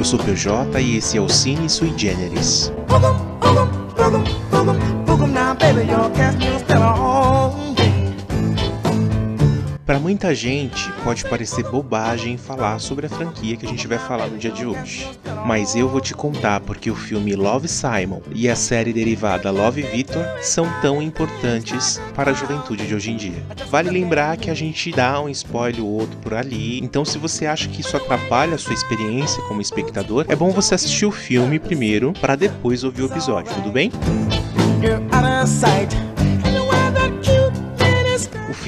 Eu sou o PJ e esse é o Cine Sui Generis. Para muita gente, pode parecer bobagem falar sobre a franquia que a gente vai falar no dia de hoje. Mas eu vou te contar porque o filme Love Simon e a série derivada Love Victor são tão importantes para a juventude de hoje em dia. Vale lembrar que a gente dá um spoiler ou outro por ali, então se você acha que isso atrapalha a sua experiência como espectador, é bom você assistir o filme primeiro para depois ouvir o episódio, tudo bem? O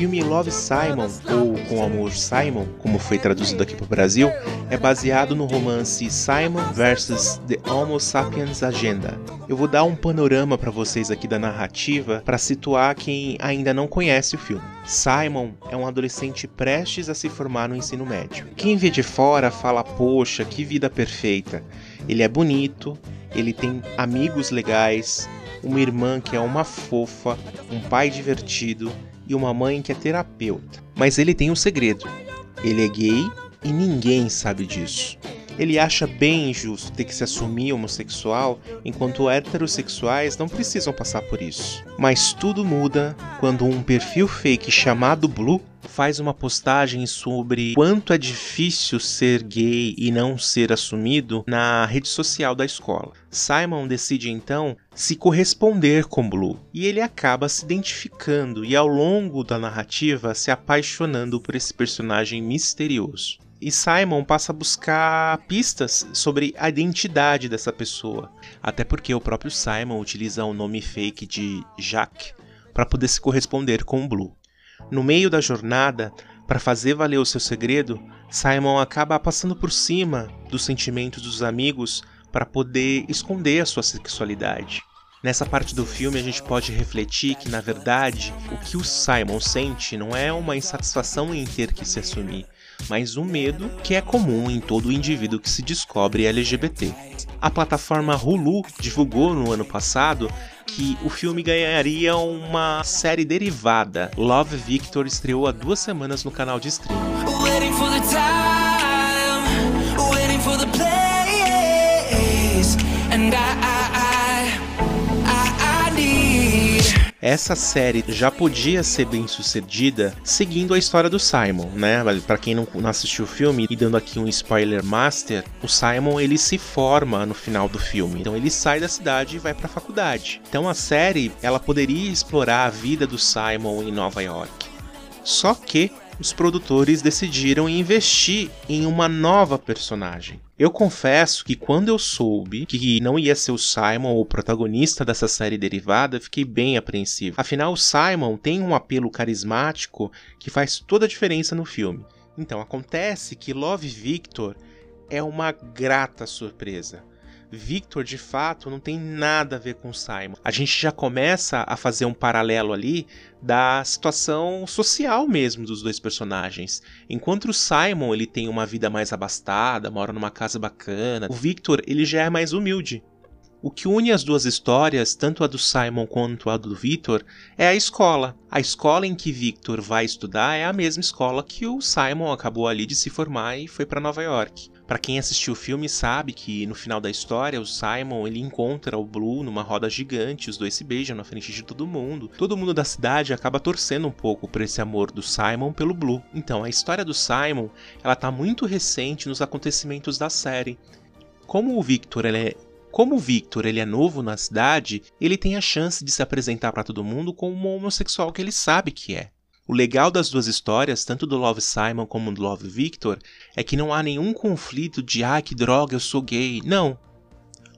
filme Love Simon, ou Com Amor Simon, como foi traduzido aqui para o Brasil, é baseado no romance Simon vs. The Homo Sapiens Agenda. Eu vou dar um panorama para vocês aqui da narrativa para situar quem ainda não conhece o filme. Simon é um adolescente prestes a se formar no ensino médio. Quem vê de fora fala: Poxa, que vida perfeita! Ele é bonito, ele tem amigos legais, uma irmã que é uma fofa, um pai divertido e uma mãe que é terapeuta. Mas ele tem um segredo: ele é gay e ninguém sabe disso. Ele acha bem injusto ter que se assumir homossexual, enquanto heterossexuais não precisam passar por isso. Mas tudo muda quando um perfil fake chamado Blue faz uma postagem sobre quanto é difícil ser gay e não ser assumido na rede social da escola. Simon decide então se corresponder com Blue e ele acaba se identificando e ao longo da narrativa se apaixonando por esse personagem misterioso e Simon passa a buscar pistas sobre a identidade dessa pessoa. Até porque o próprio Simon utiliza o nome fake de Jack para poder se corresponder com o Blue. No meio da jornada, para fazer valer o seu segredo, Simon acaba passando por cima dos sentimentos dos amigos para poder esconder a sua sexualidade. Nessa parte do filme a gente pode refletir que, na verdade, o que o Simon sente não é uma insatisfação em ter que se assumir, mas um medo que é comum em todo indivíduo que se descobre LGBT. A plataforma Hulu divulgou no ano passado que o filme ganharia uma série derivada. Love Victor estreou há duas semanas no canal de streaming. Essa série já podia ser bem sucedida seguindo a história do Simon, né? Para quem não assistiu o filme e dando aqui um spoiler master, o Simon ele se forma no final do filme. Então ele sai da cidade e vai para a faculdade. Então a série ela poderia explorar a vida do Simon em Nova York. Só que os produtores decidiram investir em uma nova personagem. Eu confesso que quando eu soube que não ia ser o Simon o protagonista dessa série derivada, fiquei bem apreensivo. Afinal, o Simon tem um apelo carismático que faz toda a diferença no filme. Então, acontece que Love Victor é uma grata surpresa. Victor, de fato, não tem nada a ver com Simon. A gente já começa a fazer um paralelo ali da situação social mesmo dos dois personagens. Enquanto o Simon ele tem uma vida mais abastada, mora numa casa bacana, o Victor ele já é mais humilde. O que une as duas histórias, tanto a do Simon quanto a do Victor, é a escola. A escola em que Victor vai estudar é a mesma escola que o Simon acabou ali de se formar e foi para Nova York. Para quem assistiu o filme sabe que no final da história o Simon ele encontra o Blue numa roda gigante, os dois se beijam na frente de todo mundo. Todo mundo da cidade acaba torcendo um pouco por esse amor do Simon pelo Blue. Então a história do Simon ela tá muito recente nos acontecimentos da série. Como o Victor ele é como o Victor ele é novo na cidade, ele tem a chance de se apresentar para todo mundo como um homossexual que ele sabe que é. O legal das duas histórias, tanto do Love Simon como do Love Victor, é que não há nenhum conflito de ah, que droga, eu sou gay. Não.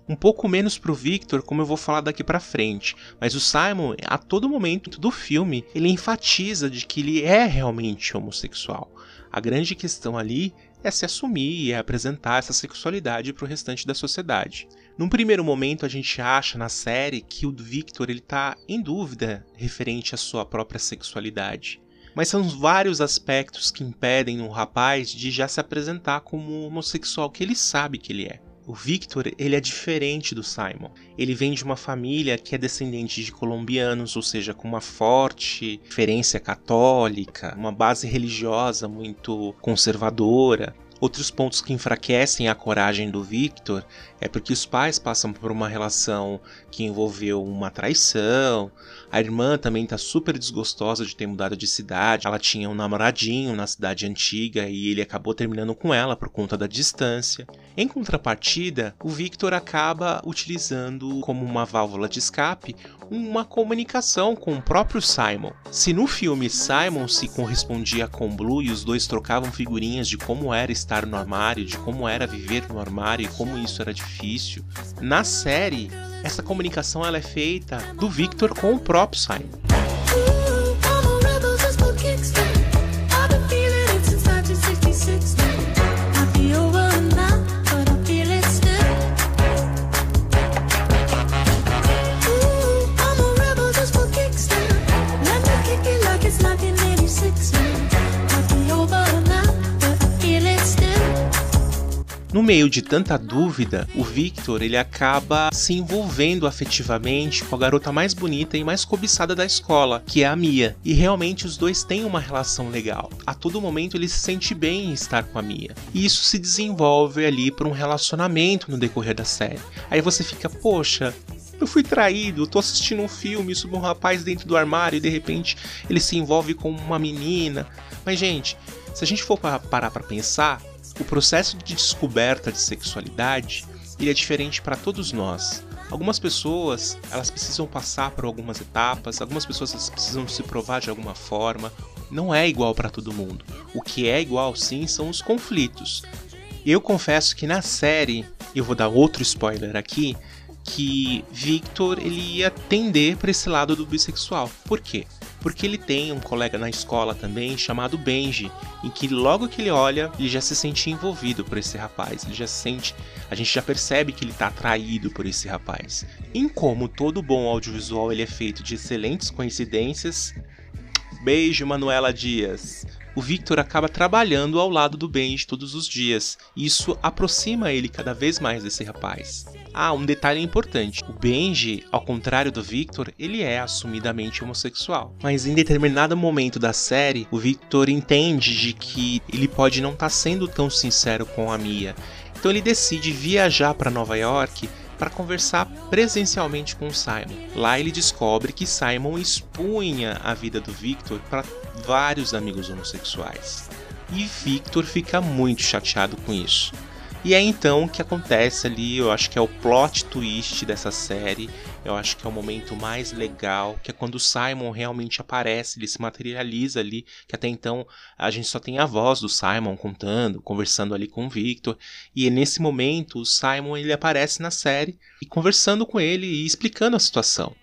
Um pouco menos pro Victor, como eu vou falar daqui para frente, mas o Simon, a todo momento do filme, ele enfatiza de que ele é realmente homossexual. A grande questão ali é se assumir e é apresentar essa sexualidade para o restante da sociedade. Num primeiro momento, a gente acha na série que o Victor ele tá em dúvida referente à sua própria sexualidade. Mas são vários aspectos que impedem um rapaz de já se apresentar como um homossexual que ele sabe que ele é. O Victor, ele é diferente do Simon. Ele vem de uma família que é descendente de colombianos, ou seja, com uma forte referência católica, uma base religiosa muito conservadora. Outros pontos que enfraquecem a coragem do Victor é porque os pais passam por uma relação que envolveu uma traição. A irmã também tá super desgostosa de ter mudado de cidade. Ela tinha um namoradinho na cidade antiga e ele acabou terminando com ela por conta da distância. Em contrapartida, o Victor acaba utilizando como uma válvula de escape uma comunicação com o próprio Simon. Se no filme Simon se correspondia com Blue e os dois trocavam figurinhas de como era estar no armário, de como era viver no armário e como isso era difícil, na série essa comunicação ela é feita do Victor com o próprio Simon. Meio de tanta dúvida, o Victor ele acaba se envolvendo afetivamente com a garota mais bonita e mais cobiçada da escola, que é a Mia. E realmente os dois têm uma relação legal. A todo momento ele se sente bem em estar com a Mia. E isso se desenvolve ali por um relacionamento no decorrer da série. Aí você fica, poxa, eu fui traído, eu tô assistindo um filme sobre um rapaz dentro do armário e de repente ele se envolve com uma menina. Mas, gente, se a gente for parar para pensar, o processo de descoberta de sexualidade ele é diferente para todos nós. Algumas pessoas elas precisam passar por algumas etapas, algumas pessoas precisam se provar de alguma forma. Não é igual para todo mundo. O que é igual sim são os conflitos. Eu confesso que na série, eu vou dar outro spoiler aqui, que Victor ele ia tender para esse lado do bissexual. Por quê? Porque ele tem um colega na escola também chamado Benji, em que logo que ele olha, ele já se sente envolvido por esse rapaz, ele já se sente, a gente já percebe que ele está atraído por esse rapaz. Em como todo bom audiovisual ele é feito de excelentes coincidências, beijo Manuela Dias o Victor acaba trabalhando ao lado do Benji todos os dias, e isso aproxima ele cada vez mais desse rapaz. Ah, um detalhe importante: o Benji, ao contrário do Victor, ele é assumidamente homossexual. Mas em determinado momento da série, o Victor entende de que ele pode não estar tá sendo tão sincero com a Mia. Então ele decide viajar para Nova York para conversar presencialmente com Simon. Lá ele descobre que Simon expunha a vida do Victor para vários amigos homossexuais. E Victor fica muito chateado com isso. E é então que acontece ali, eu acho que é o plot twist dessa série. Eu acho que é o momento mais legal, que é quando o Simon realmente aparece, ele se materializa ali, que até então a gente só tem a voz do Simon contando, conversando ali com o Victor. E é nesse momento o Simon ele aparece na série e conversando com ele e explicando a situação.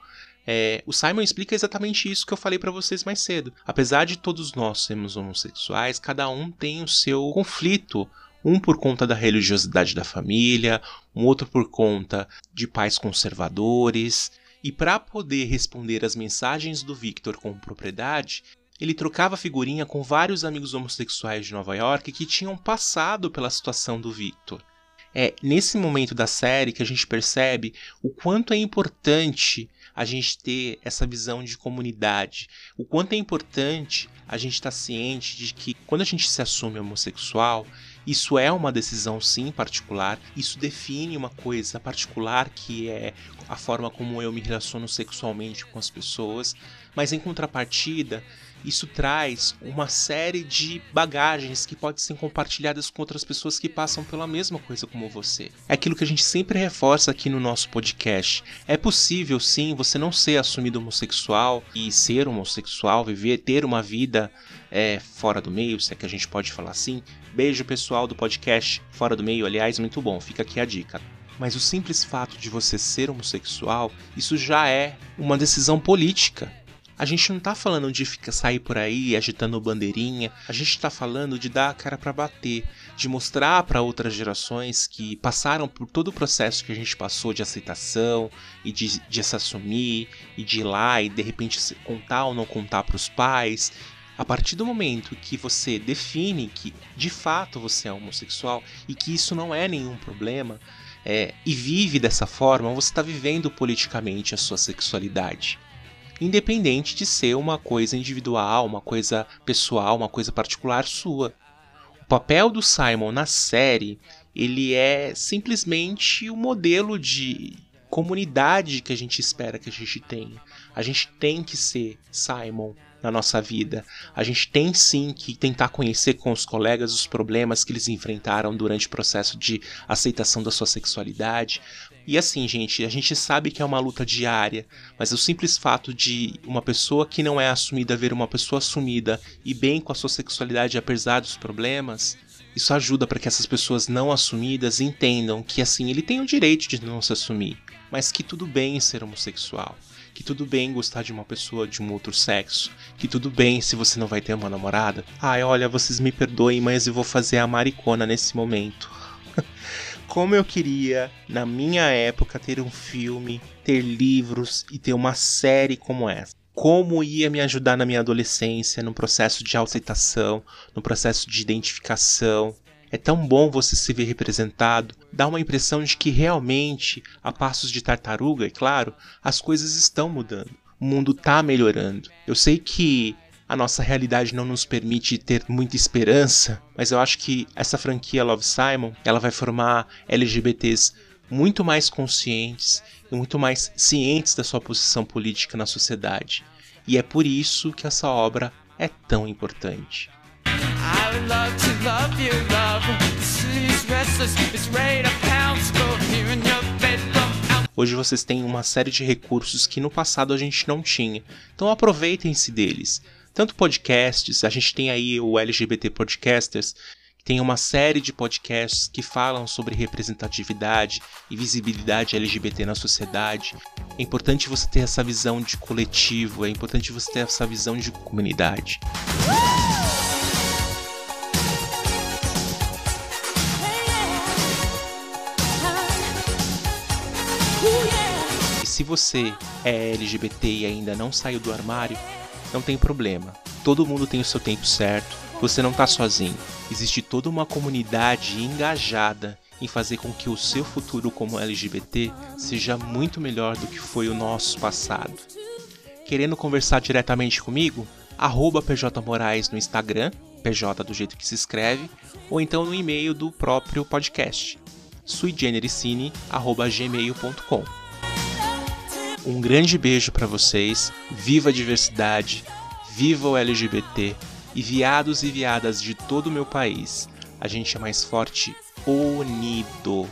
É, o Simon explica exatamente isso que eu falei para vocês mais cedo. Apesar de todos nós sermos homossexuais, cada um tem o seu conflito um por conta da religiosidade da família, um outro por conta de pais conservadores. E para poder responder às mensagens do Victor com propriedade, ele trocava figurinha com vários amigos homossexuais de Nova York que tinham passado pela situação do Victor. É nesse momento da série que a gente percebe o quanto é importante a gente ter essa visão de comunidade, o quanto é importante a gente estar tá ciente de que quando a gente se assume homossexual, isso é uma decisão sim particular, isso define uma coisa particular que é a forma como eu me relaciono sexualmente com as pessoas, mas em contrapartida, isso traz uma série de bagagens que podem ser compartilhadas com outras pessoas que passam pela mesma coisa como você. É aquilo que a gente sempre reforça aqui no nosso podcast. É possível sim você não ser assumido homossexual e ser homossexual, viver, ter uma vida é, fora do meio, se é que a gente pode falar assim. Beijo pessoal do podcast Fora do Meio, aliás, muito bom, fica aqui a dica. Mas o simples fato de você ser homossexual, isso já é uma decisão política a gente não tá falando de ficar sair por aí agitando bandeirinha, a gente tá falando de dar a cara para bater, de mostrar para outras gerações que passaram por todo o processo que a gente passou de aceitação e de, de se assumir e de ir lá e de repente contar ou não contar para os pais. A partir do momento que você define que de fato você é homossexual e que isso não é nenhum problema, é, e vive dessa forma, você está vivendo politicamente a sua sexualidade independente de ser uma coisa individual, uma coisa pessoal, uma coisa particular sua. O papel do Simon na série, ele é simplesmente o modelo de comunidade que a gente espera que a gente tenha. A gente tem que ser Simon na nossa vida. A gente tem sim que tentar conhecer com os colegas os problemas que eles enfrentaram durante o processo de aceitação da sua sexualidade. E assim, gente, a gente sabe que é uma luta diária, mas o simples fato de uma pessoa que não é assumida ver uma pessoa assumida e bem com a sua sexualidade apesar dos problemas, isso ajuda para que essas pessoas não assumidas entendam que assim ele tem o direito de não se assumir, mas que tudo bem ser homossexual que tudo bem gostar de uma pessoa de um outro sexo, que tudo bem se você não vai ter uma namorada. Ai, olha, vocês me perdoem, mas eu vou fazer a maricona nesse momento. Como eu queria, na minha época, ter um filme, ter livros e ter uma série como essa como ia me ajudar na minha adolescência, no processo de aceitação, no processo de identificação, é tão bom você se ver representado, dá uma impressão de que realmente, a passos de tartaruga, é claro, as coisas estão mudando. O mundo está melhorando. Eu sei que a nossa realidade não nos permite ter muita esperança, mas eu acho que essa franquia Love Simon, ela vai formar LGBTs muito mais conscientes e muito mais cientes da sua posição política na sociedade. E é por isso que essa obra é tão importante. Hoje vocês têm uma série de recursos que no passado a gente não tinha. Então aproveitem-se deles. Tanto podcasts, a gente tem aí o LGBT Podcasters, tem uma série de podcasts que falam sobre representatividade e visibilidade LGBT na sociedade. É importante você ter essa visão de coletivo, é importante você ter essa visão de comunidade. Se você é LGBT e ainda não saiu do armário, não tem problema. Todo mundo tem o seu tempo certo, você não está sozinho. Existe toda uma comunidade engajada em fazer com que o seu futuro como LGBT seja muito melhor do que foi o nosso passado. Querendo conversar diretamente comigo? Arroba PJ Moraes no Instagram, PJ do jeito que se escreve, ou então no e-mail do próprio podcast, suigenericine.gmail.com. Um grande beijo para vocês. Viva a diversidade, viva o LGBT e viados e viadas de todo o meu país. A gente é mais forte unido.